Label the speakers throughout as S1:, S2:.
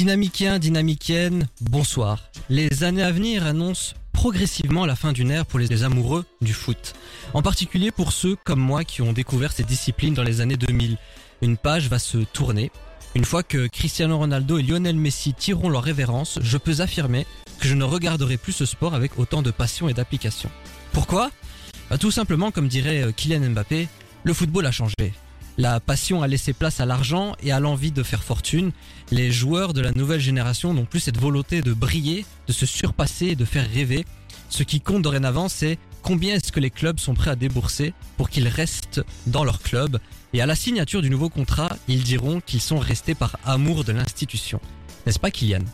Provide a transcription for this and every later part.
S1: Dynamiciens, dynamiciennes, bonsoir. Les années à venir annoncent progressivement la fin d'une ère pour les amoureux du foot. En particulier pour ceux comme moi qui ont découvert cette discipline dans les années 2000. Une page va se tourner. Une fois que Cristiano Ronaldo et Lionel Messi tireront leur révérence, je peux affirmer que je ne regarderai plus ce sport avec autant de passion et d'application. Pourquoi? Bah, Tout simplement, comme dirait euh, Kylian Mbappé, le football a changé. La passion a laissé place à l'argent et à l'envie de faire fortune. Les joueurs de la nouvelle génération n'ont plus cette volonté de briller, de se surpasser et de faire rêver. Ce qui compte dorénavant, c'est combien est-ce que les clubs sont prêts à débourser pour qu'ils restent dans leur club. Et à la signature du nouveau contrat, ils diront qu'ils sont restés par amour de l'institution. N'est-ce pas Kylian?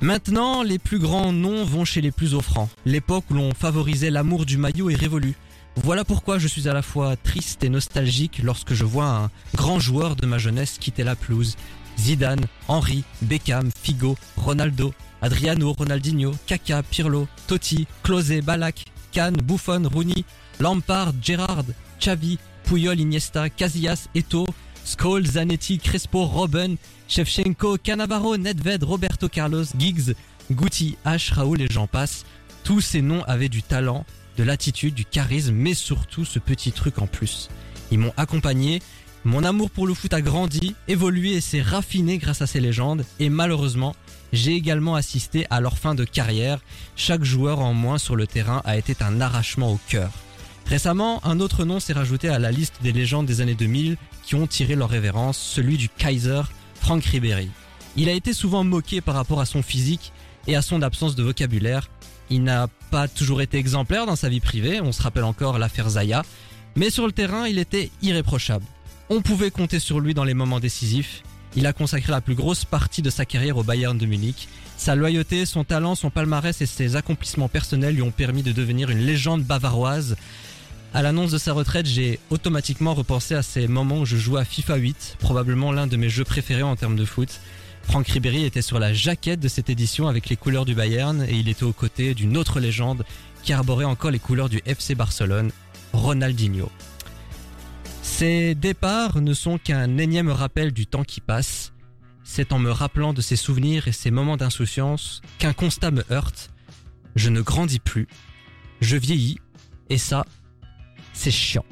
S1: Maintenant, les plus grands noms vont chez les plus offrants. L'époque où l'on favorisait l'amour du maillot est révolue. Voilà pourquoi je suis à la fois triste et nostalgique lorsque je vois un grand joueur de ma jeunesse quitter la pelouse. Zidane, Henry, Beckham, Figo, Ronaldo, Adriano, Ronaldinho, Kaka, Pirlo, Totti, Klose, Balak, Kahn, Buffon, Rooney, Lampard, Gerrard, Xavi, Puyol, Iniesta, Casillas, Eto'o, Scholes, Zanetti, Crespo, Robben, Shevchenko, Cannavaro, Nedved, Roberto Carlos, Giggs, Guti, H, Raoul et j'en passe. Tous ces noms avaient du talent, de l'attitude, du charisme, mais surtout ce petit truc en plus. Ils m'ont accompagné, mon amour pour le foot a grandi, évolué et s'est raffiné grâce à ces légendes, et malheureusement, j'ai également assisté à leur fin de carrière. Chaque joueur en moins sur le terrain a été un arrachement au cœur. Récemment, un autre nom s'est rajouté à la liste des légendes des années 2000 qui ont tiré leur révérence, celui du Kaiser, Frank Ribéry. Il a été souvent moqué par rapport à son physique et à son absence de vocabulaire. Il n'a pas toujours été exemplaire dans sa vie privée, on se rappelle encore l'affaire Zaya, mais sur le terrain, il était irréprochable. On pouvait compter sur lui dans les moments décisifs. Il a consacré la plus grosse partie de sa carrière au Bayern de Munich. Sa loyauté, son talent, son palmarès et ses accomplissements personnels lui ont permis de devenir une légende bavaroise. À l'annonce de sa retraite, j'ai automatiquement repensé à ces moments où je jouais à FIFA 8, probablement l'un de mes jeux préférés en termes de foot. Franck Ribéry était sur la jaquette de cette édition avec les couleurs du Bayern et il était aux côtés d'une autre légende qui arborait encore les couleurs du FC Barcelone, Ronaldinho. Ces départs ne sont qu'un énième rappel du temps qui passe. C'est en me rappelant de ces souvenirs et ces moments d'insouciance qu'un constat me heurte. Je ne grandis plus, je vieillis, et ça, c'est chiant.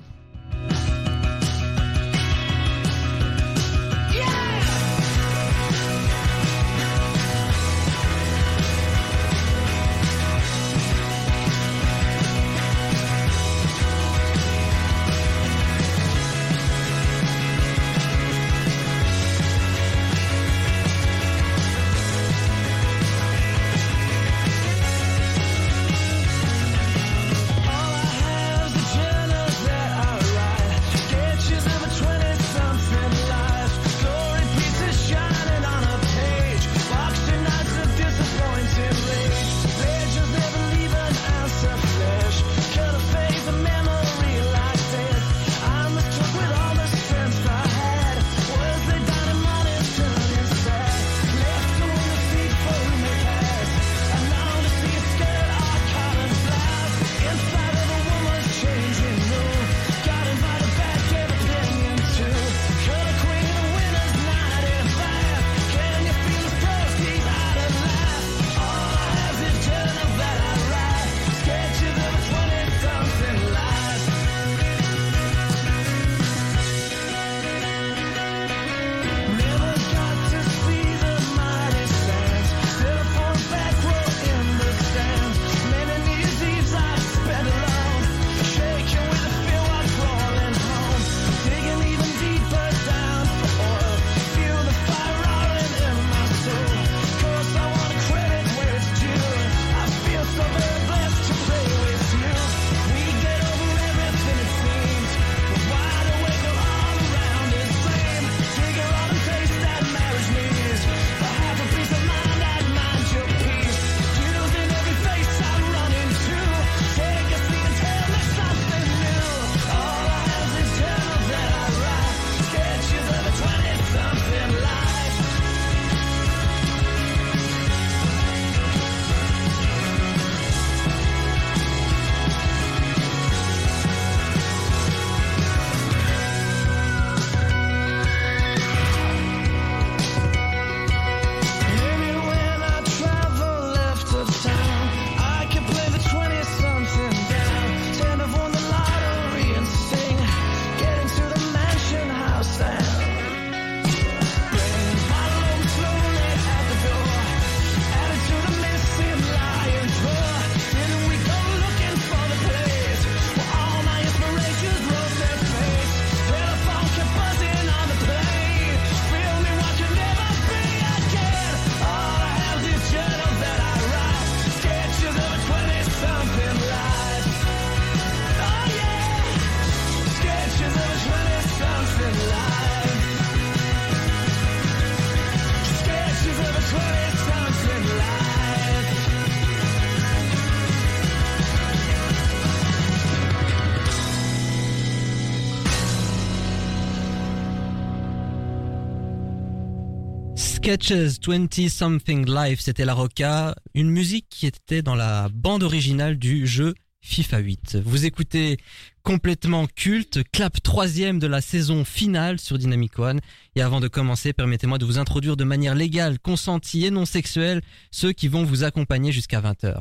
S1: Sketches 20 Something Life, c'était la Roca, une musique qui était dans la bande originale du jeu FIFA 8. Vous écoutez complètement culte, clap troisième de la saison finale sur Dynamic One. Et avant de commencer, permettez-moi de vous introduire de manière légale, consentie et non sexuelle ceux qui vont vous accompagner jusqu'à 20h.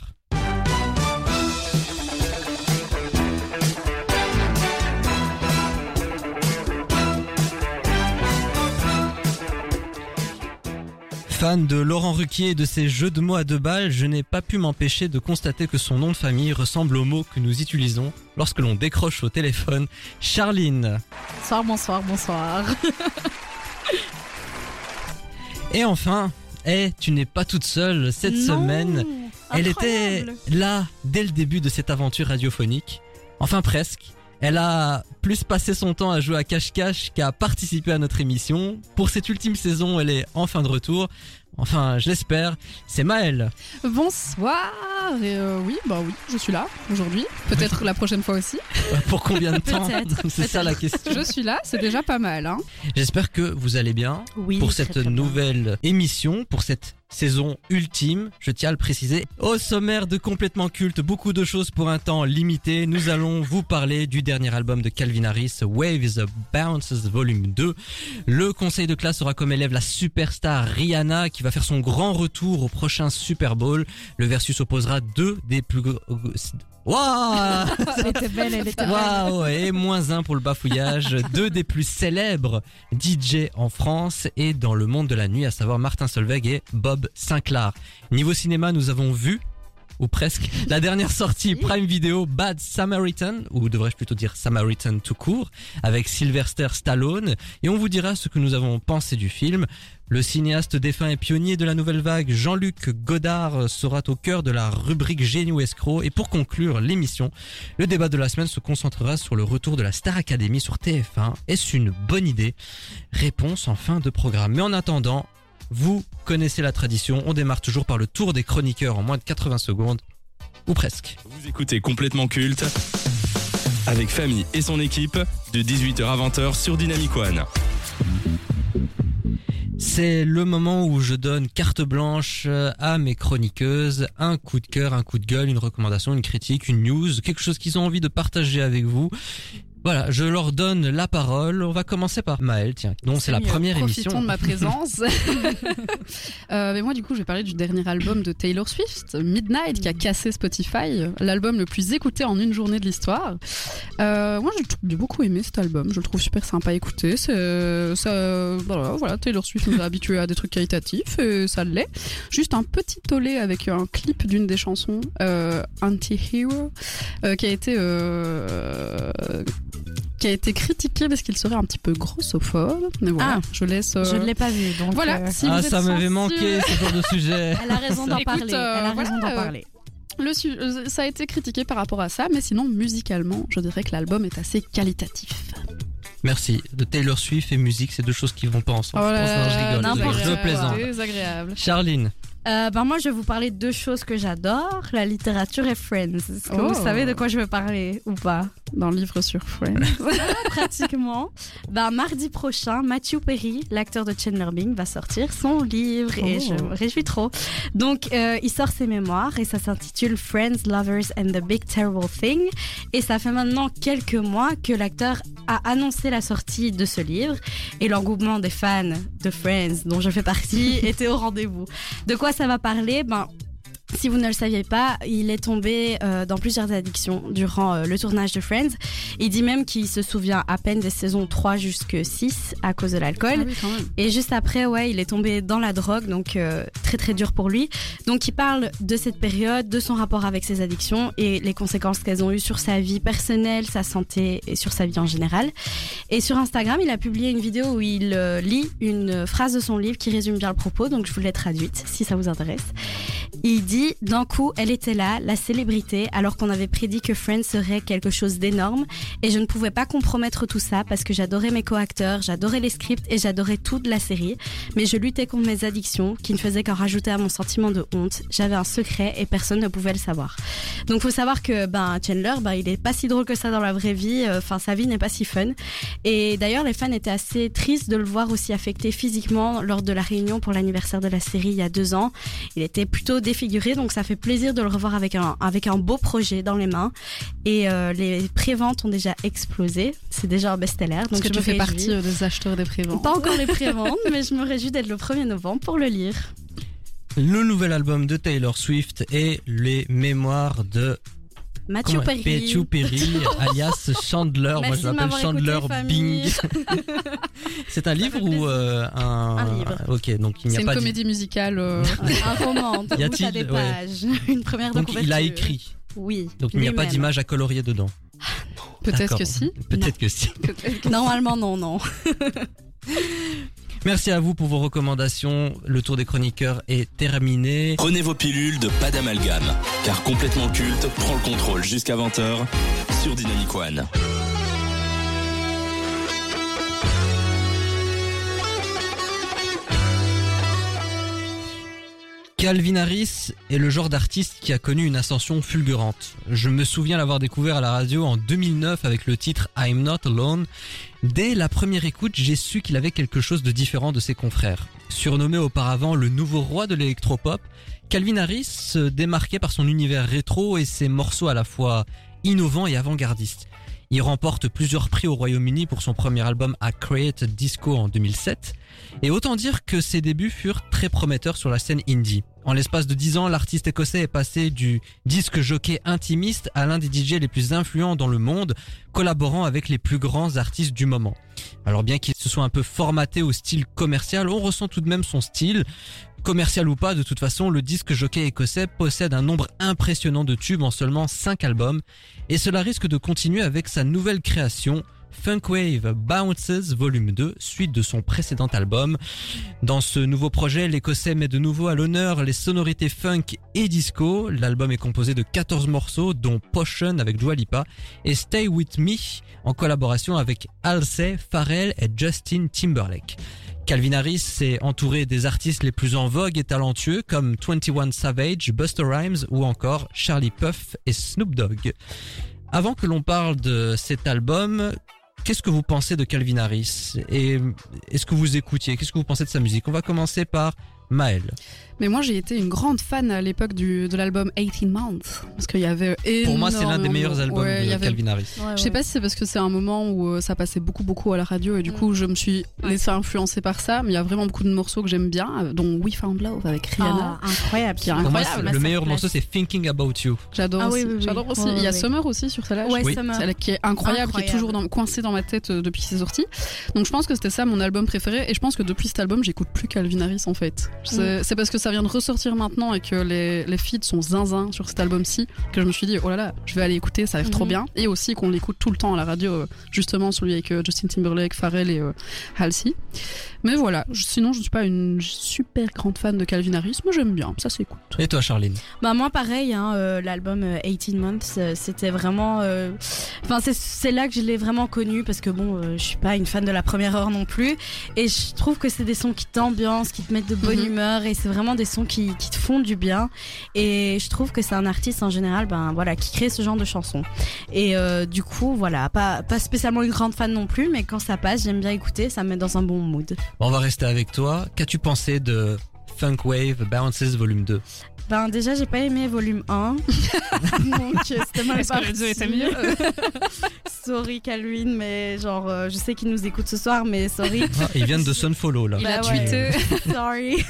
S1: Fan de Laurent Ruquier et de ses jeux de mots à deux balles, je n'ai pas pu m'empêcher de constater que son nom de famille ressemble au mot que nous utilisons lorsque l'on décroche au téléphone. Charline.
S2: Bonsoir, bonsoir, bonsoir.
S1: Et enfin, eh, tu n'es pas toute seule cette
S2: Non,
S1: semaine. Elle était là dès le début de cette aventure radiophonique. Enfin presque. Elle a plus passé son temps à jouer à cache-cache qu'à participer à notre émission. Pour cette ultime saison, elle est en fin de retour. Enfin, je l'espère. C'est Maëlle.
S2: Bonsoir. Et euh, oui, bah oui, je suis là aujourd'hui. Peut-être la prochaine fois aussi.
S1: Pour combien de temps C'est ça la question.
S2: Je suis là, c'est déjà pas mal. Hein.
S1: J'espère que vous allez bien
S2: Oui.
S1: pour cette nouvelle émission, pour cette saison ultime, je tiens à le préciser. Au sommaire de Complètement Culte, beaucoup de choses pour un temps limité. Nous allons vous parler du dernier album de Calvin Harris, Waves Bounces Volume 2. Le conseil de classe aura comme élève la superstar Rihanna qui va faire son grand retour au prochain Super Bowl. Le versus opposera deux des plus... Waouh
S2: Elle était belle, elle était
S1: Waouh Et moins un pour le bafouillage. Deux des plus célèbres DJ en France et dans le monde de la nuit, à savoir Martin Solveig et Bob Sinclair. Niveau cinéma, nous avons vu ou presque, la dernière sortie Prime Video Bad Samaritan, ou devrais-je plutôt dire Samaritan tout court, avec Sylvester Stallone, et on vous dira ce que nous avons pensé du film. Le cinéaste défunt et pionnier de la nouvelle vague, Jean-Luc Godard, sera au cœur de la rubrique Génie ou escroc. Et pour conclure l'émission, le débat de la semaine se concentrera sur le retour de la Star Academy sur TF1. Est-ce une bonne idée? Réponse en fin de programme. Mais en attendant, vous connaissez la tradition, on démarre toujours par le tour des chroniqueurs en moins de 80 secondes, ou presque.
S3: Vous écoutez complètement culte avec Famille et son équipe de 18h à 20h sur Dynamic One.
S1: C'est le moment où je donne carte blanche euh, à mes chroniqueuses, un coup de cœur, un coup de gueule, une recommandation, une critique, une news, quelque chose qu'ils ont envie de partager avec vous. Voilà, je leur donne la parole. On va commencer par Maëlle, tiens. Non, c'est la
S2: mieux.
S1: première
S2: Profitons
S1: émission.
S2: de ma présence. Euh, mais moi, du coup, je vais parler du dernier album de Taylor Swift, Midnight, qui a cassé Spotify, l'album le plus écouté en une journée de l'histoire. Euh, moi, j'ai beaucoup aimé cet album. Je le trouve super sympa à écouter. Ça, voilà, voilà, Taylor Swift nous a habitués à des trucs qualitatifs et ça l'est. Juste un petit tollé avec un clip d'une des chansons, euh, Anti-Hero, qui a été qui a été critiqué parce qu'il serait un petit peu grossophobe. Mais voilà,
S4: Ah.
S2: je laisse. euh,
S4: Je ne l'ai pas vu, donc.
S2: Voilà,
S4: euh,
S2: si
S1: ah,
S2: vous êtes
S1: ça m'avait manqué ce genre de sujet.
S4: Elle a raison d'en
S2: Écoute,
S4: parler.
S2: euh,
S4: Elle a
S2: voilà,
S4: raison d'en parler.
S2: Le su- ça a été critiqué par rapport à ça, mais sinon musicalement, je dirais que l'album est assez qualitatif.
S1: Merci. De Taylor Swift et musique, c'est deux choses qui vont pas ensemble.
S2: Oh là
S1: Je pense, non, je rigole. Je
S4: quoi.
S1: plaisante.
S2: Désagréable.
S1: Charline.
S4: Euh, ben moi, je vais vous parler de deux choses que j'adore la littérature et Friends. Est-ce que
S2: Oh.
S4: vous savez de quoi je veux parler ou pas?
S2: Dans le livre sur Friends.
S4: Pratiquement. ben, mardi prochain, Matthew Perry, l'acteur de Chandler Bing, va sortir son livre et
S2: Oh.
S4: je me réjouis trop. Donc, euh, il sort ses mémoires et ça s'intitule Friends, Lovers and the Big Terrible Thing. Et ça fait maintenant quelques mois que l'acteur a annoncé la sortie de ce livre et l'engouement des fans de Friends, dont je fais partie, était au rendez-vous. De quoi ça va parler? Ben, si vous ne le saviez pas, il est tombé euh, dans plusieurs addictions durant euh, le tournage de Friends. Il dit même qu'il se souvient à peine des saisons 3 jusque 6 à cause de l'alcool.
S2: Ah oui.
S4: Et juste après, ouais, il est tombé dans la drogue, donc euh, très très dur pour lui. Donc il parle de cette période, de son rapport avec ses addictions et les conséquences qu'elles ont eues sur sa vie personnelle, sa santé et sur sa vie en général. Et sur Instagram, il a publié une vidéo où il euh, lit une phrase de son livre qui résume bien le propos, donc je vous l'ai traduite si ça vous intéresse. Il dit d'un coup, elle était là, la célébrité, alors qu'on avait prédit que Friends serait quelque chose d'énorme. Et je ne pouvais pas compromettre tout ça parce que j'adorais mes co-acteurs, j'adorais les scripts et j'adorais tout de la série. Mais je luttais contre mes addictions qui ne faisaient qu'en rajouter à mon sentiment de honte. J'avais un secret et personne ne pouvait le savoir. Donc faut savoir que ben Chandler, ben il est pas si drôle que ça dans la vraie vie. euh, Enfin sa vie n'est pas si fun. Et d'ailleurs les fans étaient assez tristes de le voir aussi affecté physiquement lors de la réunion pour l'anniversaire de la série il y a deux ans. Il était plutôt défiguré, donc ça fait plaisir de le revoir avec un avec un beau projet dans les mains. Et euh, les préventes ont déjà explosé. C'est déjà un best-seller.
S2: Parce
S4: Donc
S2: que
S4: je
S2: tu
S4: me
S2: fais
S4: réjouis.
S2: partie euh, des acheteurs des préventes.
S4: Pas encore les préventes, mais je me réjouis d'être le 1er novembre pour le lire.
S1: Le nouvel album de Taylor Swift et les mémoires de
S4: Mathieu Perry.
S1: Matthew Perry, alias Chandler. Moi, je
S4: m'avoir
S1: Chandler. Bing. C'est un livre ou euh, un...
S4: Un livre.
S1: Ok, donc il n'y
S2: C'est
S1: a
S2: une
S1: pas de-
S2: comédie musicale. euh,
S4: Un roman, de
S1: Y a-t-il-
S4: t'as des
S1: ouais.
S4: pages. Une première de
S1: Donc il a écrit.
S4: Oui.
S1: Donc il n'y a pas d'image à colorier dedans.
S2: Peut-être que si.
S1: Peut-être que si.
S4: Normalement, non, non.
S1: Merci à vous pour vos recommandations. Le tour des chroniqueurs est terminé.
S3: Prenez vos pilules de pas d'amalgame, car complètement culte prend le contrôle jusqu'à 20h sur Dynamic One.
S1: Calvin Harris est le genre d'artiste qui a connu une ascension fulgurante. Je me souviens l'avoir découvert à la radio en 2009 avec le titre I'm Not Alone. Dès la première écoute, j'ai su qu'il avait quelque chose de différent de ses confrères. Surnommé auparavant le nouveau roi de l'électropop, Calvin Harris se démarquait par son univers rétro et ses morceaux à la fois innovants et avant-gardistes. Il remporte plusieurs prix au Royaume-Uni pour son premier album A Created Disco en 2007. Et autant dire que ses débuts furent très prometteurs sur la scène indie. En l'espace de 10 ans, l'artiste écossais est passé du disque jockey intimiste à l'un des DJ les plus influents dans le monde, collaborant avec les plus grands artistes du moment. Alors bien qu'il se soit un peu formaté au style commercial, on ressent tout de même son style. Commercial ou pas, de toute façon, le disque jockey écossais possède un nombre impressionnant de tubes en seulement 5 albums, et cela risque de continuer avec sa nouvelle création, Funkwave Bounces Volume 2, suite de son précédent album. Dans ce nouveau projet, l'Écossais met de nouveau à l'honneur les sonorités funk et disco. L'album est composé de 14 morceaux, dont Potion avec Dua Lipa et Stay With Me en collaboration avec Halsey, Pharrell et Justin Timberlake. Calvin Harris s'est entouré des artistes les plus en vogue et talentueux comme 21 Savage, Busta Rhymes ou encore Charlie Puff et Snoop Dogg. Avant que l'on parle de cet album, qu'est-ce que vous pensez de Calvin Harris? Et est-ce que vous écoutiez? Qu'est-ce que vous pensez de sa musique? On va commencer par Maël.
S2: Mais moi, j'ai été une grande fan à l'époque du- de l'album 18 Months. Parce qu'il y avait
S1: Pour moi, c'est l'un des meilleurs albums
S2: Ouais,
S1: de
S2: avait-
S1: Calvin Harris.
S2: Je sais pas si c'est parce que c'est un moment où euh, ça passait beaucoup beaucoup à la radio et du coup je me suis
S4: Ouais.
S2: laissé influencer par ça, mais il y a vraiment beaucoup de morceaux que j'aime bien, euh, dont We Found Love avec Rihanna.
S4: Ah, incroyable.
S2: Qui est
S1: Pour moi,
S2: incroyable,
S1: le meilleur morceau, c'est Thinking About You.
S2: J'adore
S4: Ah
S2: aussi.
S4: oui, oui, oui.
S2: J'adore aussi.
S4: Ouais,
S2: il y a Summer aussi sur celle-là.
S4: Ouais,
S1: Oui.
S4: Summer.
S2: Celle qui est incroyable, qui est
S4: Incroyable.
S2: toujours dans, coincée dans ma tête euh, depuis qu'il est sorti. Donc je pense que c'était ça mon album préféré et je pense que depuis cet album j'écoute plus Calvin Harris en fait. C'est c'est parce que ça vient de ressortir maintenant et que les, les feats sont zinzin sur cet album-ci que je me suis dit oh là là je vais aller écouter ça a l'air trop
S4: Mhm.
S2: bien et aussi qu'on l'écoute tout le temps à la radio euh, justement celui avec euh, Justin Timberlake, Pharrell et euh, Halsey. Mais voilà, je- sinon je ne suis pas une super grande fan de Calvin Harris mais j'aime bien, ça s'écoute.
S1: Et toi, Charline?
S4: Bah moi pareil, hein, euh, l'album euh, 18 Months, c'était vraiment... Enfin c'est- c'est là que je l'ai vraiment connu parce que bon, euh, je suis pas une fan de la première heure non plus. Et je trouve que c'est des sons qui t'ambiancent, qui te mettent de bonne
S2: Mhm.
S4: Et c'est vraiment des sons qui, qui te font du bien. Et je trouve que c'est un artiste en général ben, voilà, qui crée ce genre de chansons. Et euh, du coup, voilà, pas, pas spécialement une grande fan non plus, mais quand ça passe, j'aime bien écouter, ça me met dans un bon mood.
S1: On va rester avec toi. Qu'as-tu pensé de Funk Wave Bounces Volume 2
S4: Ben déjà j'ai pas aimé volume 1 donc euh, c'était mal
S2: Est-ce que le était mieux
S4: Sorry Calvin mais genre euh, je sais qu'il nous écoute ce soir mais sorry.
S1: ah, Ils viennent de Sunfollow là.
S2: Il a
S4: Bah ouais.
S2: tweeté.
S4: sorry.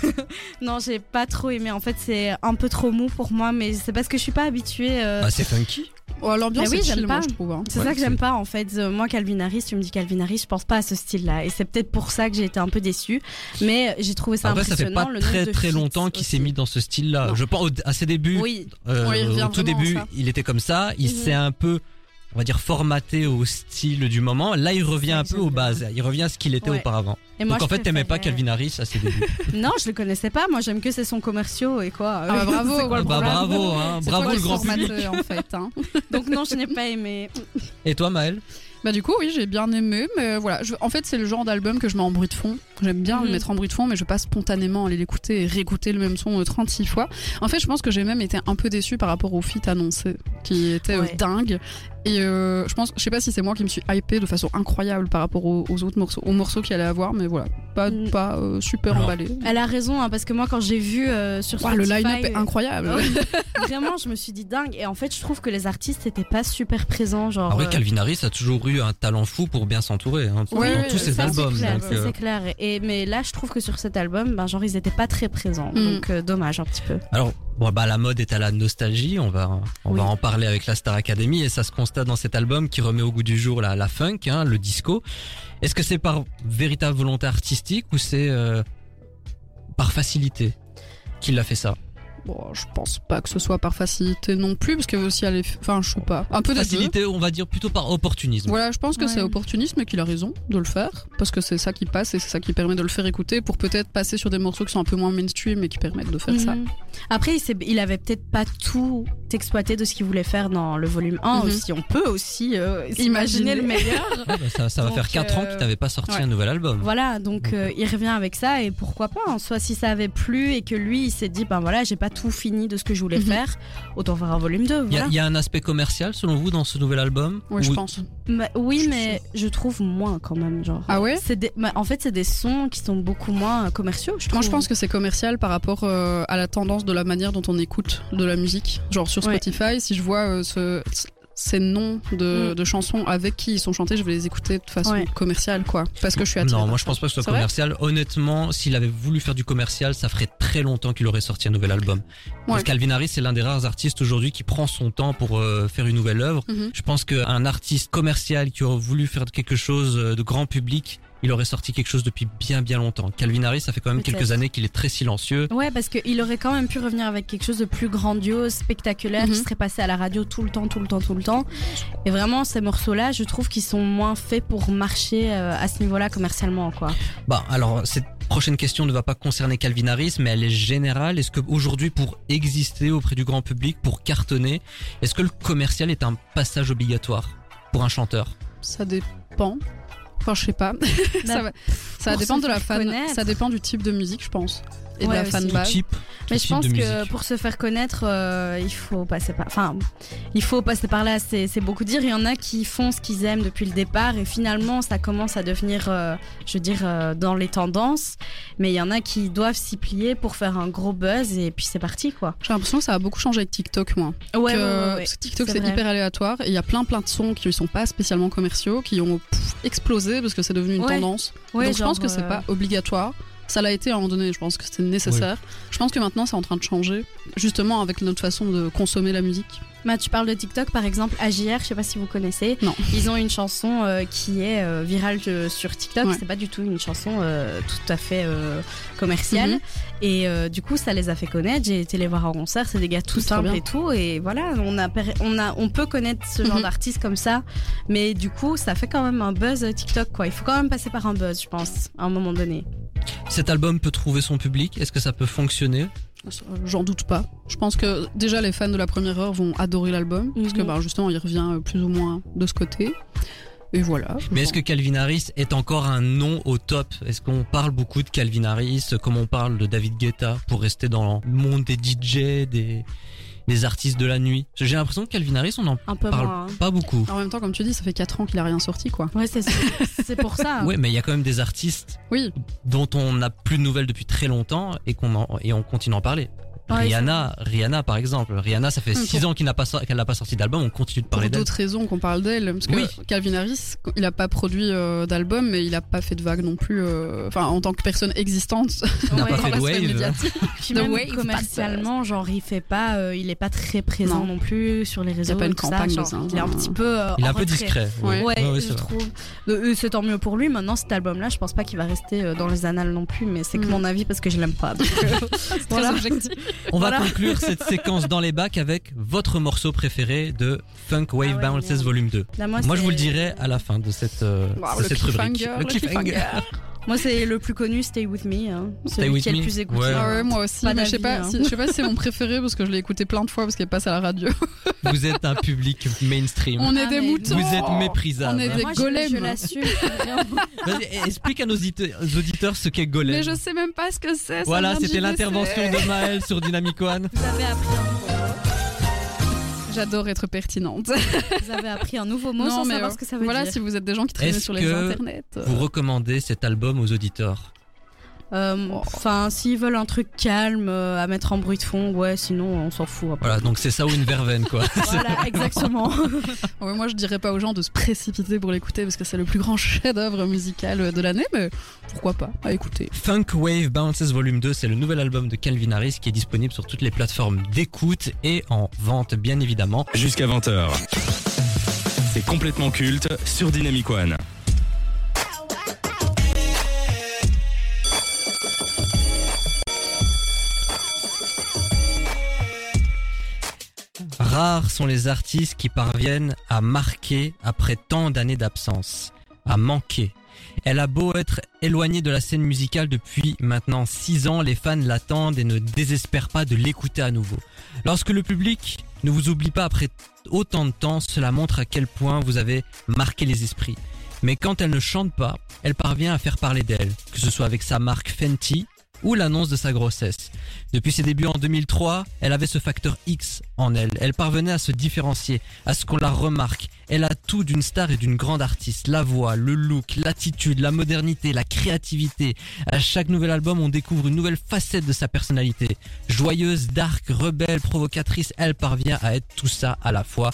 S4: non j'ai pas trop aimé en fait c'est un peu trop mou pour moi mais c'est parce que je suis pas habituée. euh,
S1: Bah, c'est funky.
S2: Oh, L'ambiance
S4: oui, j'aime pas.
S2: je trouve. hein.
S4: c'est
S1: Ouais,
S4: ça que j'aime pas en fait. Euh, moi Calvin Harris, tu me dis Calvin Harris, je pense pas à ce style-là et c'est peut-être pour ça que j'ai été un peu déçue. Mais j'ai trouvé ça
S1: Après, ça fait
S4: impressionnant.
S1: pas
S4: le
S1: très très longtemps qu'il s'est mis dans ce style-là. Je pense à ses débuts.
S4: Oui,
S1: euh, au tout début,
S2: ça.
S1: il était comme ça. Il
S4: Mhm.
S1: s'est un peu on va dire, formaté au style du moment. Là, il revient un peu aux bases. Il revient à ce qu'il était
S4: Ouais.
S1: auparavant.
S4: Et moi,
S1: Donc en fait, t'aimais pas Calvin Harris à ses débuts.
S4: Non, je le connaissais pas. Moi, j'aime que ses sons commerciaux et quoi.
S2: Ah bah, bravo.
S4: C'est quoi le
S1: bah, bravo, hein,
S2: C'est
S1: bravo
S2: toi
S1: le
S2: le
S1: grand public.
S2: formateur, en fait. hein.
S4: Donc non, je n'ai pas aimé.
S1: Et toi, Maël
S2: Bah du coup oui j'ai bien aimé mais voilà je- en fait c'est le genre d'album que je mets en bruit de fond j'aime bien le
S4: Mhm.
S2: mettre en bruit de fond mais je vais pas spontanément aller l'écouter et réécouter le même son euh, 36 fois en fait je pense que j'ai même été un peu déçue par rapport au feat annoncé qui était euh,
S4: Ouais.
S2: dingue et euh, je pense je sais pas si c'est moi qui me suis hypée de façon incroyable par rapport aux, aux autres morceaux aux morceaux qu'il allait avoir mais voilà pas,
S4: Mm.
S2: pas euh, super
S1: Alors,
S2: emballé
S4: Elle a raison, hein, parce que moi, quand j'ai vu euh, sur
S2: Ouah, le
S4: Spotify,
S2: line-up est incroyable
S4: vraiment, je me suis dit dingue. Et en fait, je trouve que les artistes n'étaient pas super présents. Genre,
S1: Ah oui,
S4: euh,
S1: Calvin Harris a toujours eu un talent fou pour bien s'entourer. Hein,
S2: Ouais,
S1: dans
S2: ouais,
S1: tous ses
S4: ça,
S1: albums.
S4: C'est clair,
S1: euh,
S4: c'est clair. Et, mais là, je trouve que sur cet album, ben, genre, ils étaient pas très présents.
S2: Mm.
S4: Donc, euh, dommage un petit peu.
S1: Alors, bon, bah, la mode est à la nostalgie. On va, on
S4: Oui.
S1: va en parler avec la Star Academy et ça se constate dans cet album qui remet au goût du jour la, la funk, hein, le disco. Est-ce que c'est par véritable volonté artistique ou c'est euh, par facilité qu'il a fait ça?
S2: Bon je pense pas que ce soit par facilité non plus parce que aussi aller enfin je sais pas un peu.
S1: Facilité, on va dire plutôt par opportunisme.
S2: Voilà, je pense que
S4: Ouais.
S2: c'est opportunisme et qu'il a raison de le faire, parce que c'est ça qui passe et c'est ça qui permet de le faire écouter pour peut-être passer sur des morceaux qui sont un peu moins mainstream et qui permettent de faire ça.
S4: Mhm. Après, il, il avait peut-être pas tout exploité de ce qu'il voulait faire dans le volume 1
S2: Mhm.
S4: aussi. On peut aussi euh,
S2: Imaginer.
S4: le meilleur.
S1: Ouais, bah, ça, ça va faire 4 ans
S4: euh,
S1: qu'il n'avait pas sorti
S2: ouais.
S1: un nouvel album.
S4: Voilà, donc euh, il revient avec ça et pourquoi pas. En soit, si ça avait plu et que lui, il s'est dit, ben voilà, j'ai pas tout fini de ce que je voulais
S2: Mhm.
S4: faire, autant faire un volume 2.
S1: Il y, a-
S4: Voilà.
S1: il y a un aspect commercial selon vous dans ce nouvel album
S2: Oui, je pense.
S4: Bah, oui,
S2: Je
S4: mais je trouve moins quand même. Genre.
S2: Ah ouais?
S4: C'est des, bah, En fait, c'est des sons qui sont beaucoup moins euh, commerciaux. Je
S2: Moi, je pense que c'est commercial par rapport euh, à la tendance de la manière dont on écoute de la musique. Genre sur Spotify, si je vois euh, ce- ces noms de,
S4: Mm.
S2: de chansons avec qui ils sont chantés, je vais les écouter de façon
S4: Ouais.
S2: commerciale, quoi. Parce que je suis attirée.
S1: Non, moi je pense pas que ce soit commercial. Honnêtement, s'il avait voulu faire du commercial, ça ferait très longtemps qu'il aurait sorti un nouvel album. Parce
S2: Ouais.
S1: que Calvin Harris, c'est l'un des rares artistes aujourd'hui qui prend son temps pour euh, faire une nouvelle œuvre.
S2: Mhm.
S1: Je pense qu'un artiste commercial qui aurait voulu faire quelque chose euh, de grand public, il aurait sorti quelque chose depuis bien bien longtemps. Calvin Harris, ça fait quand même quelques années qu'il est très silencieux.
S4: Ouais, parce qu'il aurait quand même pu revenir avec quelque chose de plus grandiose, spectaculaire,
S2: Mhm.
S4: qui serait passé à la radio tout le temps, tout le temps, tout le temps. Et vraiment, ces morceaux-là, je trouve qu'ils sont moins faits pour marcher euh, à ce niveau-là commercialement, quoi.
S1: Bah alors cette prochaine question ne va pas concerner Calvin Harris, mais elle est générale. Est-ce que aujourd'hui, pour exister auprès du grand public, pour cartonner, est-ce que le commercial est un passage obligatoire pour un chanteur?
S2: Ça dépend. Enfin, je sais pas. ça va, ça va dépendre de la fan.
S4: connaître.
S2: Ça dépend du type de musique, je pense. Et
S4: Ouais,
S2: de la
S4: aussi.
S2: fan
S1: Tout
S2: base.
S1: type, tout
S4: Mais je pense que pour se faire connaître, euh, il faut passer par. Enfin, il faut passer par là. C'est c'est beaucoup dire. Il y en a qui font ce qu'ils aiment depuis le départ et finalement, ça commence à devenir, euh, je veux dire, euh, dans les tendances. Mais il y en a qui doivent s'y plier pour faire un gros buzz et puis c'est parti, quoi.
S2: J'ai l'impression que ça a beaucoup changé avec TikTok, moi.
S4: Ouais,
S2: que- parce que TikTok,
S4: c'est
S2: hyper aléatoire. Il y a plein, plein de sons qui ne sont pas spécialement commerciaux, qui ont pff, explosé parce que c'est devenu une tendance. Donc je pense que c'est pas obligatoire. Ça l'a été à un moment donné, je pense que c'était nécessaire. Je pense que maintenant c'est en train de changer, justement avec notre façon de consommer la musique.
S4: Bah, tu parles de TikTok par exemple, AJR, je sais pas si vous connaissez.
S2: Non.
S4: Ils ont une chanson euh, qui est euh, virale euh, sur TikTok.
S2: Ouais.
S4: C'est pas du tout une chanson euh, tout à fait euh, commerciale.
S2: Mhm.
S4: Et euh, du coup, ça les a fait connaître. J'ai été les voir en concert. C'est des gars tout simples et tout. Et voilà, on a, on a, on peut connaître ce genre
S2: Mhm.
S4: d'artiste comme ça. Mais du coup, ça fait quand même un buzz TikTok, quoi. Il faut quand même passer par un buzz, je pense, à un moment donné.
S1: Cet album peut trouver son public? Est-ce que ça peut fonctionner?
S2: J'en doute pas. Je pense que déjà les fans de la première heure vont adorer l'album, parce que
S4: Mhm.
S2: bah, justement il revient euh, plus ou moins de ce côté. Et voilà.
S1: Mais est-ce que Calvin Harris est encore un nom au top? Est-ce qu'on parle beaucoup de Calvin Harris? Comme on parle de David Guetta pour rester dans le monde des DJ, des, des artistes de la nuit J'ai l'impression que Calvin Harris, on
S4: Un peu
S1: parle
S4: moins. hein.
S1: pas beaucoup.
S2: En même temps, comme tu dis, ça fait 4 ans qu'il a rien sorti, quoi.
S4: Ouais, c'est c'est pour ça.
S1: Ouais, mais il y a quand même des artistes
S2: Oui.
S1: dont on n'a plus de nouvelles depuis très longtemps et qu'on en- et on continue à en parler.
S4: Ouais,
S1: Rihanna, Rihanna par exemple. Rihanna, ça fait
S2: Hum,
S1: 6
S2: pour-
S1: ans n'a pas qu'elle n'a pas sorti d'album, on continue de parler d'elle.
S2: d'autres raisons qu'on parle d'elle, parce que
S1: Oui.
S2: Calvin Harris, il a pas produit euh, d'album, mais il a pas fait de vague non plus. euh, Enfin, en tant que personne existante.
S1: Il n'a
S4: Ouais.
S1: pas fait de wave.
S4: Puis même
S2: Wave,
S4: commercialement, genre il fait pas, euh, il est pas très présent non,
S2: Non.
S4: plus sur les réseaux.
S2: pas
S4: et
S2: une
S4: tout ça,
S2: campagne
S4: genre. Il est un petit peu. euh,
S1: Il est un peu discret.
S2: Ouais.
S4: Ouais,
S1: Ouais, ouais,
S4: je trouve. Euh, C'est tant mieux pour lui. Maintenant, cet album-là, je pense pas qu'il va rester euh, dans les annales non plus, mais c'est que
S2: Mhm.
S4: mon avis parce que je l'aime pas.
S2: C'est très objectif.
S1: On va
S4: Voilà.
S1: conclure cette séquence dans les bacs avec votre morceau préféré de Funk Wave
S4: Ah ouais,
S1: Bounces. Volume 2.
S4: Là,
S1: Moi, je vous le dirai à la fin de cette, euh,
S2: Wow,
S1: de
S2: le
S1: cette rubrique.
S2: cliffhanger,
S1: Le
S2: le
S1: cliffhanger.
S4: Moi, c'est le plus connu, Stay With Me. Hein.
S1: Stay
S4: Celui
S1: With
S4: qui est
S1: Me.
S4: le plus écouté.
S1: Ouais.
S2: Ah ouais, moi aussi,
S4: Pas
S2: mais je sais pas,
S4: hein.
S2: si- je sais pas si c'est mon préféré parce que je l'ai écouté plein de fois parce qu'il passe à la radio.
S1: Vous êtes un public mainstream.
S2: On est
S4: Ah,
S2: des
S4: mais
S2: moutons.
S1: Vous êtes méprisable.
S2: On est des
S4: Moi, je-
S2: golems.
S4: Je, l'assume.
S1: explique à nos auditeurs, ce qu'est Golem.
S2: Mais je sais même pas ce que c'est.
S1: Voilà, c'était l'intervention de Maël sur Dynamic One.
S4: Vous avez appris un nouveau mot.
S2: J'adore être pertinente.
S4: Vous avez appris un nouveau mot sans
S2: mais,
S4: savoir
S2: euh,
S4: ce que ça veut
S2: voilà,
S4: dire.
S2: si vous êtes des gens qui traînent sur les internets. euh,
S1: Vous recommandez cet album aux auditeurs?
S4: Euh,
S2: Oh.
S4: Enfin, s'ils veulent un truc calme euh, à mettre en bruit de fond, ouais, sinon on s'en fout. après.
S1: Voilà, donc c'est ça ou une verveine, quoi.
S4: Voilà, exactement.
S2: Ouais, moi, je dirais pas aux gens de se précipiter pour l'écouter parce que c'est le plus grand chef-d'œuvre musical de l'année, mais pourquoi pas à écouter.
S1: Funk Wave Bounces Volume 2, c'est le nouvel album de Calvin Harris qui est disponible sur toutes les plateformes d'écoute et en vente, bien évidemment.
S3: Jusqu'à 20h. C'est complètement culte sur Dynamic One.
S1: Rares sont les artistes qui parviennent à marquer après tant d'années d'absence, à manquer. Elle a beau être éloignée de la scène musicale depuis maintenant 6 ans, les fans l'attendent et ne désespèrent pas de l'écouter à nouveau. Lorsque le public ne vous oublie pas après autant de temps, cela montre à quel point vous avez marqué les esprits. Mais quand elle ne chante pas, elle parvient à faire parler d'elle, que ce soit avec sa marque Fenty ou l'annonce de sa grossesse. Depuis ses débuts en 2003, elle avait ce facteur X en elle. Elle parvenait à se différencier, à ce qu'on la remarque. Elle a tout d'une star et d'une grande artiste. La voix, le look, l'attitude, la modernité, la créativité. À chaque nouvel album, on découvre une nouvelle facette de sa personnalité. Joyeuse, dark, rebelle, provocatrice, elle parvient à être tout ça à la fois.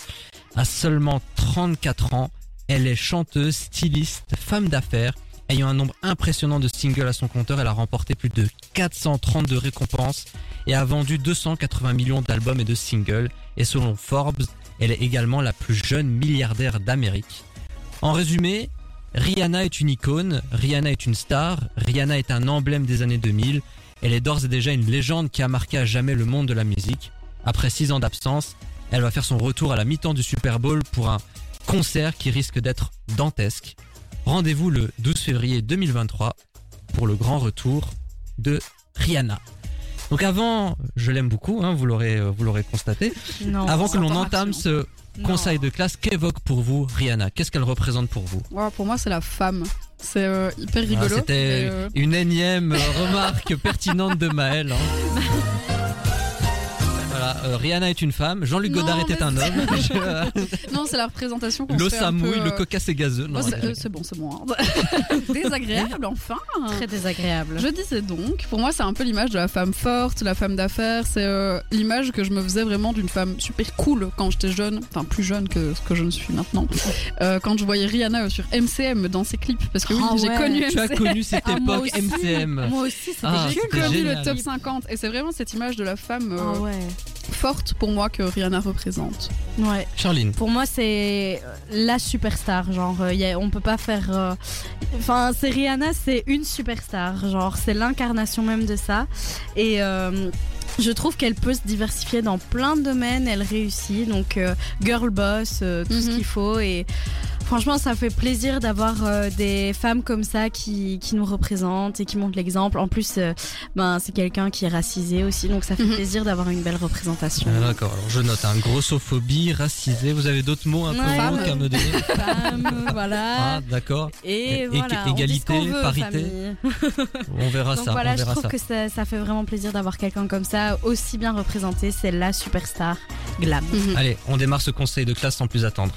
S1: À seulement 34 ans, elle est chanteuse, styliste, femme d'affaires. Ayant un nombre impressionnant de singles à son compteur, elle a remporté plus de 432 récompenses et a vendu 280 millions d'albums et de singles. Et selon Forbes, elle est également la plus jeune milliardaire d'Amérique. En résumé, Rihanna est une icône, Rihanna est une star, Rihanna est un emblème des années 2000. Elle est d'ores et déjà une légende qui a marqué à jamais le monde de la musique. Après 6 ans d'absence, elle va faire son retour à la mi-temps du Super Bowl pour un concert qui risque d'être dantesque. Rendez-vous le 12 février 2023 pour le grand retour de Rihanna. Donc avant, je l'aime beaucoup, hein, vous l'aurez euh, vous l'aurez constaté.
S4: Non.
S1: Avant que l'on entame ce
S4: Non.
S1: conseil de classe, qu'évoque pour vous Rihanna? Qu'est-ce qu'elle représente pour vous?
S2: Pour moi, c'est la femme. C'est euh, hyper
S1: Ah,
S2: rigolo.
S1: C'était
S2: euh,
S1: une énième remarque pertinente de Maël. hein. Voilà, euh, Rihanna est une femme, Jean-Luc
S2: Non,
S1: Godard était
S2: mais
S1: un homme. Je-
S2: Non, c'est la représentation qu'on
S1: L'eau
S2: fait un
S1: samouille,
S2: peu,
S1: le
S2: euh,
S1: cocasse et gazeux. Non,
S2: oh, c'est euh, bon, c'est bon. hein. Désagréable, enfin.
S4: Très désagréable.
S2: Je disais donc, pour moi, c'est un peu l'image de la femme forte, la femme d'affaires. C'est euh, l'image que je me faisais vraiment d'une femme super cool quand j'étais jeune, enfin plus jeune que ce que je ne suis maintenant. Euh, quand je voyais Rihanna sur MCM dans ses clips, parce que oui,
S4: Ah
S2: j'ai
S4: ouais.
S2: connu
S1: Tu as
S2: MCM.
S1: connu cette
S4: Ah, moi
S1: époque
S4: aussi.
S1: MCM.
S4: Moi aussi, c'était
S1: Ah,
S2: J'ai
S1: c'était
S2: connu
S1: génial.
S2: le top 50 et c'est vraiment cette image de la femme euh,
S4: Ah ouais.
S2: Forte pour moi que Rihanna représente.
S4: Ouais.
S1: Charline.
S4: Pour moi, c'est euh, la superstar. Genre, euh, y a- on peut pas faire. euh, Enfin, c'est Rihanna, c'est une superstar. Genre, c'est l'incarnation même de ça. Et. euh, je trouve qu'elle peut se diversifier dans plein de domaines, elle réussit, donc euh, girl boss, euh, tout ce
S2: Mhm.
S4: qu'il faut. Et franchement, ça fait plaisir d'avoir euh, des femmes comme ça qui, qui nous représentent et qui montrent l'exemple. En plus, euh, ben, c'est quelqu'un qui est racisé aussi, donc ça fait
S2: Mhm.
S4: plaisir d'avoir une belle représentation.
S1: Ah, D'accord, alors je note un grossophobie, racisé. Vous avez d'autres mots un peu
S4: Ouais.
S1: woke à me donner
S4: Femme, voilà.
S1: Ah, d'accord.
S4: Et
S1: Et-
S4: voilà,
S1: ég-
S4: on dit ce
S1: égalité,
S4: veut,
S1: parité.
S4: famille.
S1: On verra
S4: Donc
S1: ça.
S4: voilà,
S1: on
S4: je
S1: verra
S4: trouve
S1: ça.
S4: que ça, ça fait vraiment plaisir d'avoir quelqu'un comme ça, aussi bien représenté. C'est la superstar glam.
S1: Allez, on démarre ce conseil de classe sans plus attendre.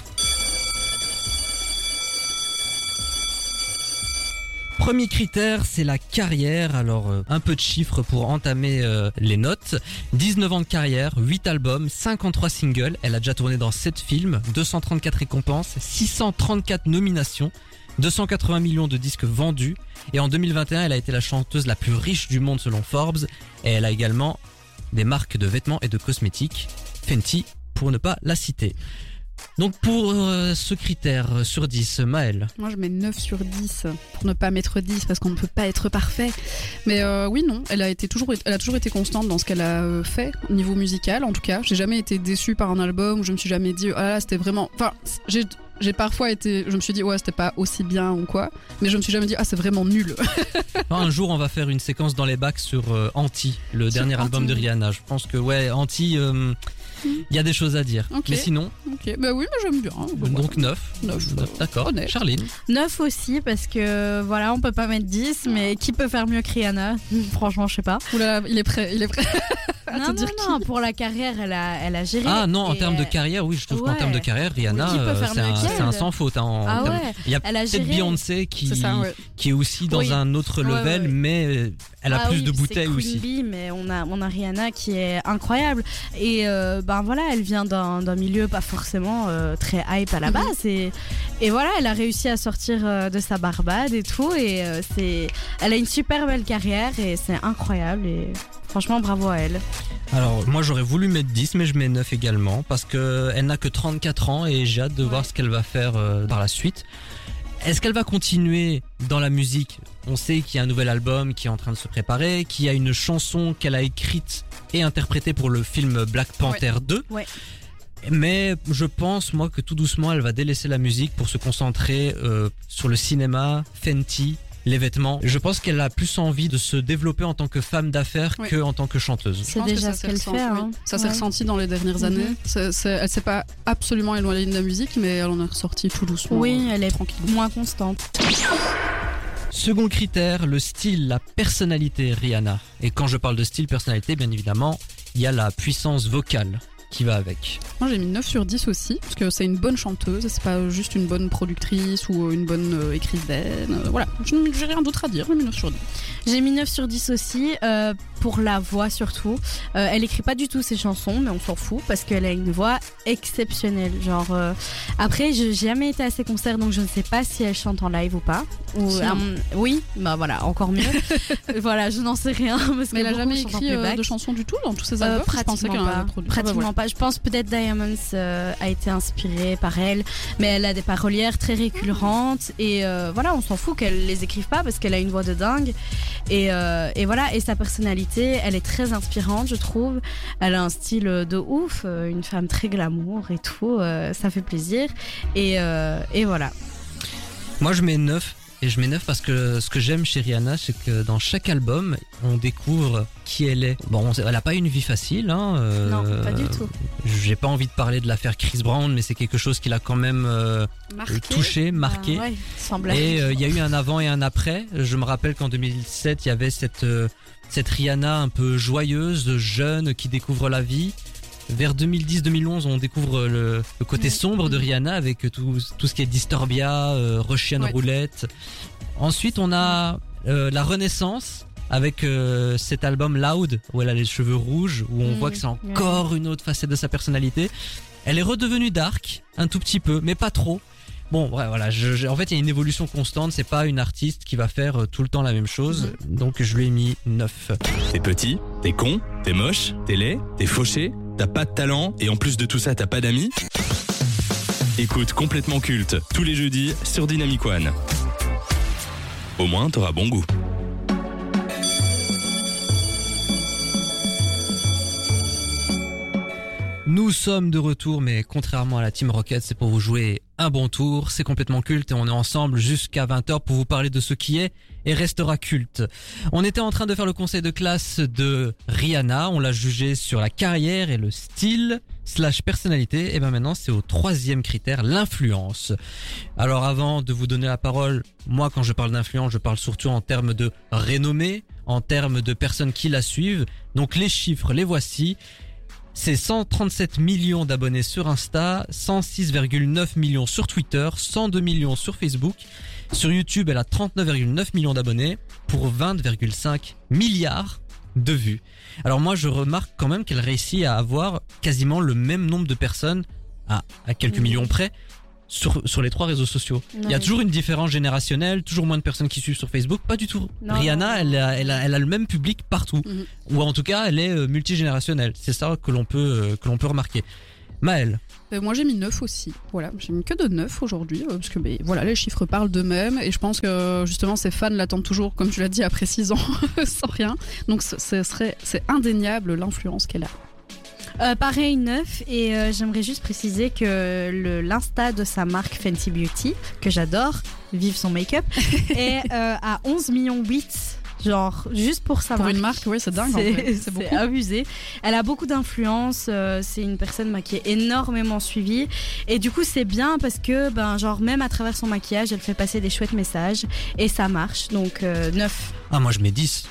S1: Premier critère, c'est la carrière. Alors, euh, un peu de chiffres pour entamer euh, les notes. 19 ans de carrière, 8 albums, 53 singles. Elle a déjà tourné dans 7 films, 234 récompenses, 634 nominations, 280 millions de disques vendus. Et en 2021, elle a été la chanteuse la plus riche du monde selon Forbes. Et elle a également des marques de vêtements et de cosmétiques. Fenty, pour ne pas la citer. Donc pour euh, ce critère euh, sur 10, Maël.
S2: Moi, je mets 9 sur 10 pour ne pas mettre 10 parce qu'on ne peut pas être parfait. Mais euh, oui, non, elle a, été toujours, elle a toujours été constante dans ce qu'elle a euh, fait au niveau musical. En tout cas, j'ai jamais été déçue par un album où je me suis jamais dit, ah là, c'était vraiment. Enfin, j'ai. J'ai parfois été, je me suis dit ouais c'était pas aussi bien ou quoi, mais je me suis jamais dit ah c'est vraiment nul.
S1: Un jour, on va faire une séquence dans les bacs sur euh, Anti, le
S2: Sur
S1: dernier
S2: Anti.
S1: album de Rihanna. Je pense que ouais, Anti, euh, il y a des choses à dire.
S2: Ok.
S1: Mais sinon,
S2: ok, bah oui mais j'aime bien.
S1: donc 9.
S2: Neuf,
S1: D'accord.
S2: honnête.
S1: Charline.
S4: 9 aussi, parce que voilà, on peut pas mettre 10, mais qui peut faire mieux que Rihanna? Franchement, je sais pas.
S2: Oulala, il est prêt, il est prêt.
S4: Non, non,
S2: dire
S4: non, pour la carrière, elle a, elle a géré.
S1: Ah non, en termes de
S4: euh,
S1: carrière, oui, je trouve qu'en termes de carrière, Rihanna, euh, c'est un, sans faute. hein, en
S4: Ah
S1: termes-
S4: ouais,
S1: Il y a
S4: elle a
S1: peut-être
S4: géré.
S1: Beyoncé qui,
S2: ça ouais.
S1: qui est aussi dans
S4: Oui.
S1: un autre
S4: Ouais,
S1: level,
S4: ouais.
S1: mais euh, elle a
S4: Ah
S1: plus
S4: oui,
S1: de
S4: c'est
S1: bouteilles
S4: Queen
S1: aussi.
S4: Bee, mais on a, on a Rihanna qui est incroyable. Et euh, ben voilà, elle vient d'un milieu pas forcément euh, très hype à la
S2: Mhm.
S4: base. Et, et voilà, elle a réussi à sortir euh, de sa barbade et tout. Et euh, c'est, elle a une super belle carrière et c'est incroyable. Et franchement, bravo à elle.
S1: Alors, moi, j'aurais voulu mettre 10, mais je mets 9 également, parce que elle n'a que 34 ans et j'ai hâte de voir ce qu'elle va faire euh, par la suite. Est-ce qu'elle va continuer dans la musique? On sait qu'il y a un nouvel album qui est en train de se préparer, qu'il y a une chanson qu'elle a écrite et interprétée pour le film Black Panther 2.
S4: Ouais.
S1: Mais je pense, moi, que tout doucement, elle va délaisser la musique pour se concentrer euh, sur le cinéma, Fenty, les vêtements. Je pense qu'elle a plus envie de se développer en tant que femme d'affaires
S2: Oui.
S1: que en tant que chanteuse.
S4: C'est déjà
S2: ça
S4: ce
S2: s'est
S4: qu'elle
S2: ressenti,
S4: fait.
S2: oui.
S4: hein.
S2: Ça s'est
S4: Ouais.
S2: ressenti dans les dernières
S4: Mhm.
S2: années. C'est- elle s'est pas absolument éloignée de la musique, mais elle en est ressortie tout doucement.
S4: Oui,
S2: euh,
S4: elle est
S2: tranquille.
S4: moins constante.
S1: Second critère, le style, la personnalité Rihanna. Et quand je parle de style, personnalité, bien évidemment, il y a la puissance vocale qui va avec.
S2: Moi j'ai mis 9 sur 10 aussi, parce que c'est une bonne chanteuse, c'est pas juste une bonne productrice ou une bonne euh, écrivaine. euh, voilà, j'ai rien d'autre à dire, j'ai mis 9 sur 10.
S4: J'ai mis 9 sur 10 aussi, euh, pour la voix surtout. Euh, elle écrit pas du tout ses chansons, mais on s'en fout parce qu'elle a une voix exceptionnelle. Genre, euh, après, je- j'ai jamais été à ses concerts, donc je ne sais pas si elle chante en live ou pas. Ou,
S2: Si,
S4: euh, oui, bah voilà, encore mieux. voilà, je n'en sais rien. Parce
S2: Mais elle a jamais écrit euh, de chansons du tout dans tous ses albums. je
S4: pratiquement
S2: en
S4: pas.
S2: produit.
S4: Pratiquement
S2: Ah, bah,
S4: pas. Je pense peut-être Diamonds a été inspiré par elle, mais elle a des parolières très récurrentes et voilà, on s'en fout qu'elle les écrive pas parce qu'elle a une voix de dingue et, et voilà et sa personnalité, elle est très inspirante, je trouve. Elle a un style de ouf, euh, une femme très glamour et tout, euh, ça fait plaisir et, euh, et voilà.
S1: Moi, je mets 9. Et je mets 9 parce que ce que j'aime chez Rihanna, c'est que dans chaque album, on découvre qui elle est. Bon, elle a pas une vie facile. Hein, euh,
S4: Non, pas du tout.
S1: J'ai pas envie de parler de l'affaire Chris Brown, mais c'est quelque chose qui l'a quand même euh, touché, marqué.
S4: Ah ouais.
S1: Et euh, il y a eu un avant et un après. Je me rappelle qu'en 2007, il y avait cette, euh, cette Rihanna un peu joyeuse, jeune, qui découvre la vie. Vers 2010-2011, on découvre le, le côté sombre de Rihanna avec tout, tout ce qui est Disturbia, euh, Russian
S2: Ouais.
S1: Roulette. Ensuite, on a euh, la Renaissance avec euh, cet album Loud où elle a les cheveux rouges, où on voit que c'est encore une autre facette de sa personnalité. Elle est redevenue dark, un tout petit peu, mais pas trop. Bon, ouais, voilà. Je, je- en fait, il y a une évolution constante. C'est pas une artiste qui va faire euh, tout le temps la même chose. Donc, je lui ai mis 9.
S3: T'es petit, t'es con, t'es moche, t'es laid, t'es fauché, t'as pas de talent et en plus de tout ça t'as pas d'amis Écoute complètement culte tous les jeudis sur Dynamic One. Au moins t'auras bon goût.
S1: Nous sommes de retour, mais contrairement à la Team Rocket, c'est pour vous jouer un bon tour. C'est complètement culte et on est ensemble jusqu'à 20h pour vous parler de ce qui est et restera culte. On était en train de faire le conseil de classe de Rihanna. On l'a jugé sur la carrière et le style slash personnalité. Et ben maintenant, c'est au troisième critère, l'influence. Alors avant de vous donner la parole, moi quand je parle d'influence, je parle surtout en termes de renommée, en termes de personnes qui la suivent. Donc les chiffres, les voici. C'est 137 millions d'abonnés sur Insta, 106,9 millions sur Twitter, 102 millions sur Facebook. Sur YouTube, elle a 39,9 millions d'abonnés pour 20,5 milliards de vues. Alors moi, je remarque quand même qu'elle réussit à avoir quasiment le même nombre de personnes, à, à quelques millions près, sur, sur les trois réseaux sociaux. Il y a toujours une différence générationnelle, toujours moins de personnes qui suivent sur Facebook, pas du tout.
S4: Non,
S1: Rihanna,
S4: non, non.
S1: Elle, a, elle, a, elle a le même public partout
S2: Mhm.
S1: ou en tout cas elle est euh, multigénérationnelle. C'est ça que l'on peut euh, que l'on peut remarquer. Maël,
S2: Euh, moi j'ai mis 9 aussi. Voilà, j'ai mis que de 9 aujourd'hui euh, parce que ben, voilà, les chiffres parlent d'eux-mêmes et je pense que justement ses fans l'attendent toujours comme tu l'as dit après 6 ans sans rien. Donc ce, ce serait c'est indéniable l'influence qu'elle a.
S4: Euh, pareil, neuf. Et euh, j'aimerais juste préciser que le- l'insta de sa marque Fenty Beauty, que j'adore, vive son make-up, est euh, à 11 millions 8. Genre, juste pour sa
S2: Pour
S4: marque.
S2: une marque, oui, c'est dingue. en
S4: C'est
S2: vrai. C'est
S4: c'est
S2: beaucoup.
S4: abusé. Elle a beaucoup d'influence. euh, c'est une personne bah, qui est énormément suivie. Et du coup, c'est bien parce que, ben, genre, même à travers son maquillage, elle fait passer des chouettes messages. Et ça marche. Donc, euh, 9.
S1: ah moi je mets 10.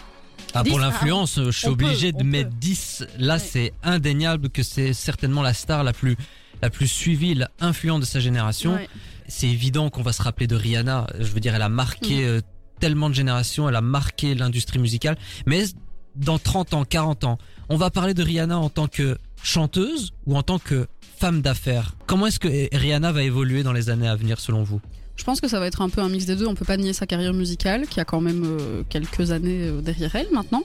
S1: Ah,
S4: 10,
S1: pour
S4: ah,
S1: l'influence, je suis obligé
S4: peut,
S1: de mettre
S4: peut.
S1: 10. Là,
S4: Ouais.
S1: c'est indéniable que c'est certainement la star la plus, la plus suivie, la influente de sa génération.
S2: Ouais.
S1: C'est évident qu'on va se rappeler de Rihanna. Je veux dire, elle a marqué euh, tellement de générations, elle a marqué l'industrie musicale. Mais dans 30 ans, 40 ans, on va parler de Rihanna en tant que chanteuse ou en tant que femme d'affaires? Comment est-ce que Rihanna va évoluer dans les années à venir selon vous?
S2: Je pense que ça va être un peu un mix des deux. On peut pas nier sa carrière musicale, qui a quand même euh, quelques années euh, derrière elle maintenant.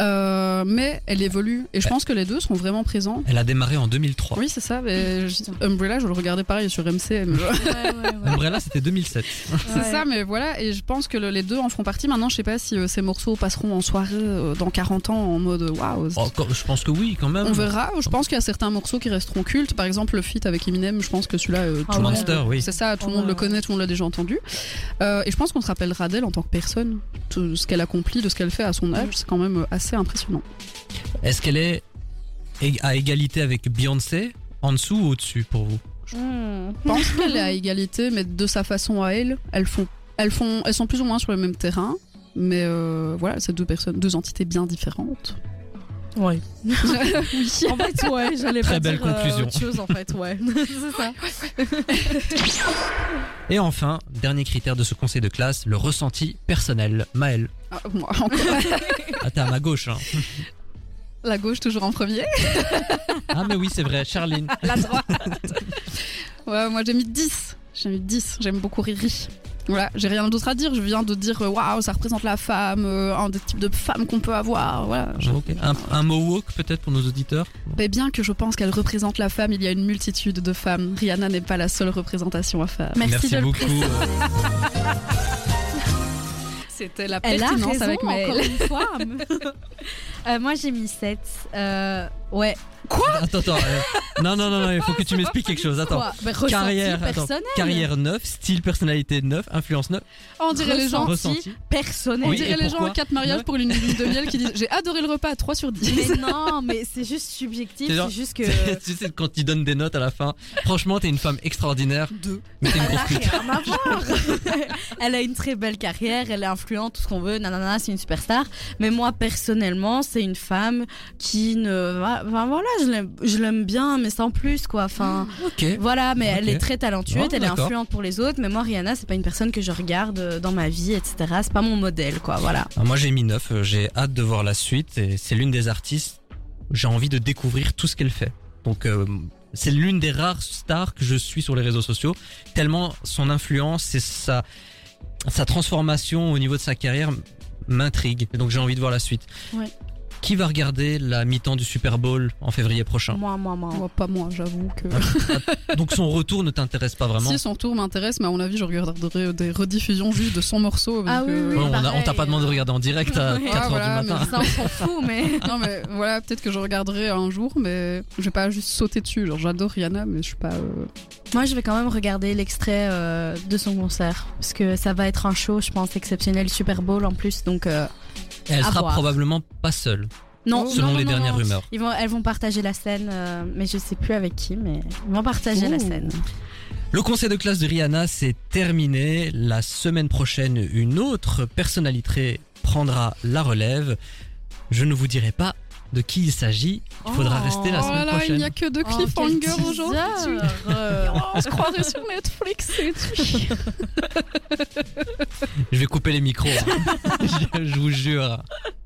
S2: Euh, mais elle évolue. Et je pense que les deux sont vraiment présents.
S1: Elle a démarré en 2003.
S2: Oui, c'est ça. Mais je- Umbrella, je le regardais pareil sur MCM.
S1: Umbrella, c'était 2007.
S2: C'est ça, mais voilà, et je pense que le- les deux en feront partie. Maintenant, je sais pas si euh, ces morceaux passeront en soirée euh, dans 40 ans en mode waouh.
S1: Oh, je pense que oui, quand même.
S2: On verra. Je pense qu'il y a certains morceaux qui resteront cultes. Par exemple, le feat avec Eminem, je pense que celui-là, euh,
S4: Ah
S2: tout
S1: Monster, oui.
S2: C'est ça, tout le monde le connaît, tout le monde l'a déjà entendu. Euh, et je pense qu'on se rappellera d'elle en tant que personne, de ce qu'elle accomplit, de ce qu'elle fait à son âge. C'est quand même euh, assez impressionnant.
S1: Est-ce qu'elle est à égalité avec Beyoncé, en dessous ou au-dessus pour vous?
S4: Hmm.
S2: Je pense qu'elle est à égalité, mais de sa façon à elle, elles font, elles font, elles sont plus ou moins sur le même terrain. Mais euh, voilà, c'est deux personnes, deux entités bien différentes.
S4: Ouais.
S2: oui.
S4: En fait, ouais, j'allais
S1: Très
S4: pas
S1: belle
S4: dire, euh,
S1: conclusion.
S4: autre chose, en fait, ouais. c'est ça.
S1: Et enfin, dernier critère de ce conseil de classe, le ressenti personnel. Maël,
S2: Ah, moi, encore.
S1: ah, t'es à ma gauche. Hein.
S2: La gauche toujours en premier.
S1: Ah mais oui, c'est vrai, Charline.
S2: La droite. ouais, moi j'ai mis 10. J'ai mis 10. J'aime beaucoup Riri. Voilà, j'ai rien d'autre à dire. Je viens de dire euh, waouh, ça représente la femme, euh, un des types de femmes qu'on peut avoir. Voilà.
S1: Un, un mohawk peut-être pour nos auditeurs?
S2: Mais bien que je pense qu'elle représente la femme, il y a une multitude de femmes. Rihanna n'est pas la seule représentation à faire.
S4: Merci, de le
S1: beaucoup.
S2: C'était la
S4: Elle a
S2: pertinence
S4: raison,
S2: avec Maëlle.
S4: encore une fois. Euh, moi, j'ai mis 7. Euh, ouais.
S1: Attends, attends. euh, non, non, non, non, il faut que tu m'expliques quelque chose. Attends.
S4: Quoi Bah, ressenti
S1: Carrière, attends.
S4: personnel.
S1: Carrière 9, style personnalité 9, influence 9,
S2: On dirait les gens.
S4: Ressenti. personnel.
S2: On
S1: Oui,
S2: dirait
S1: et
S2: les gens
S1: pourquoi
S2: en 4 mariages
S1: Ouais.
S2: pour une lune de miel qui disent J'ai adoré le repas, 3 sur 10.
S4: Mais non, mais c'est juste subjectif.
S1: C'est genre-
S4: C'est juste que.
S1: tu sais, quand ils donnent des notes à la fin. Franchement, t'es une femme extraordinaire,
S2: Deux.
S1: mais t'es une
S4: Elle a
S1: grosse pute.
S4: rien à voir. elle a une très belle carrière, elle est influente, tout ce qu'on veut, nanana, c'est une superstar. Mais moi, personnellement, c'est une femme qui ne. Enfin, voilà, je l'aime- bien, mais sans plus, quoi. Enfin, voilà, mais elle est très talentueuse,
S1: Ouais,
S4: elle est influente pour les autres. Mais moi, Rihanna, c'est pas une personne que je regarde euh, dans ma vie, etc. C'est pas mon modèle, quoi. Voilà.
S1: Ah, Moi j'ai mis 9, euh, j'ai hâte de voir la suite et c'est l'une des artistes, j'ai envie de découvrir tout ce qu'elle fait. Donc euh, c'est l'une des rares stars que je suis sur les réseaux sociaux, tellement son influence et sa, sa transformation au niveau de sa carrière m'intrigue. Donc j'ai envie de voir la suite.
S4: Ouais.
S1: Qui va regarder la mi-temps du Super Bowl en février prochain?
S4: Moi, moi, moi.
S2: Moi, pas moi, j'avoue que.
S1: Donc son retour ne t'intéresse pas vraiment?
S2: Si son tour m'intéresse, mais à mon avis, je regarderai des rediffusions juste de son morceau.
S4: Ah oui,
S2: euh,
S4: oui,
S1: Ouais, on t'a pas demandé de regarder en direct à
S4: Ouais.
S1: 4
S2: Ah,
S1: heures
S2: voilà,
S1: du matin.
S2: mais
S4: Ça, on s'en fout, mais.
S2: Non mais voilà, peut-être que je regarderai un jour, mais je vais pas juste sauter dessus. Genre j'adore Rihanna, mais je suis pas. euh,
S4: Moi, je vais quand même regarder l'extrait euh, de son concert. Parce que ça va être un show, je pense, exceptionnel, Super Bowl en plus. Donc, euh,
S1: Et elle
S4: à
S1: sera
S4: voir.
S1: probablement pas seule,
S4: non.
S1: selon
S4: non,
S1: les
S4: non,
S1: dernières
S4: non.
S1: rumeurs.
S4: Ils vont, elles vont partager la scène, euh, mais je sais plus avec qui, mais ils vont partager la scène.
S1: Le conseil de classe de Rihanna, c'est terminé. La semaine prochaine, une autre personnalité prendra la relève. Je ne vous dirai pas de qui il s'agit. Il faudra
S4: Oh.
S1: rester la
S2: Oh
S1: semaine
S2: là là,
S1: prochaine.
S2: il n'y a que deux
S4: Oh,
S2: cliffhangers aujourd'hui.
S4: Euh,
S2: On se croirait sur Netflix et tout.
S1: Je vais couper les micros. hein. je, je vous jure.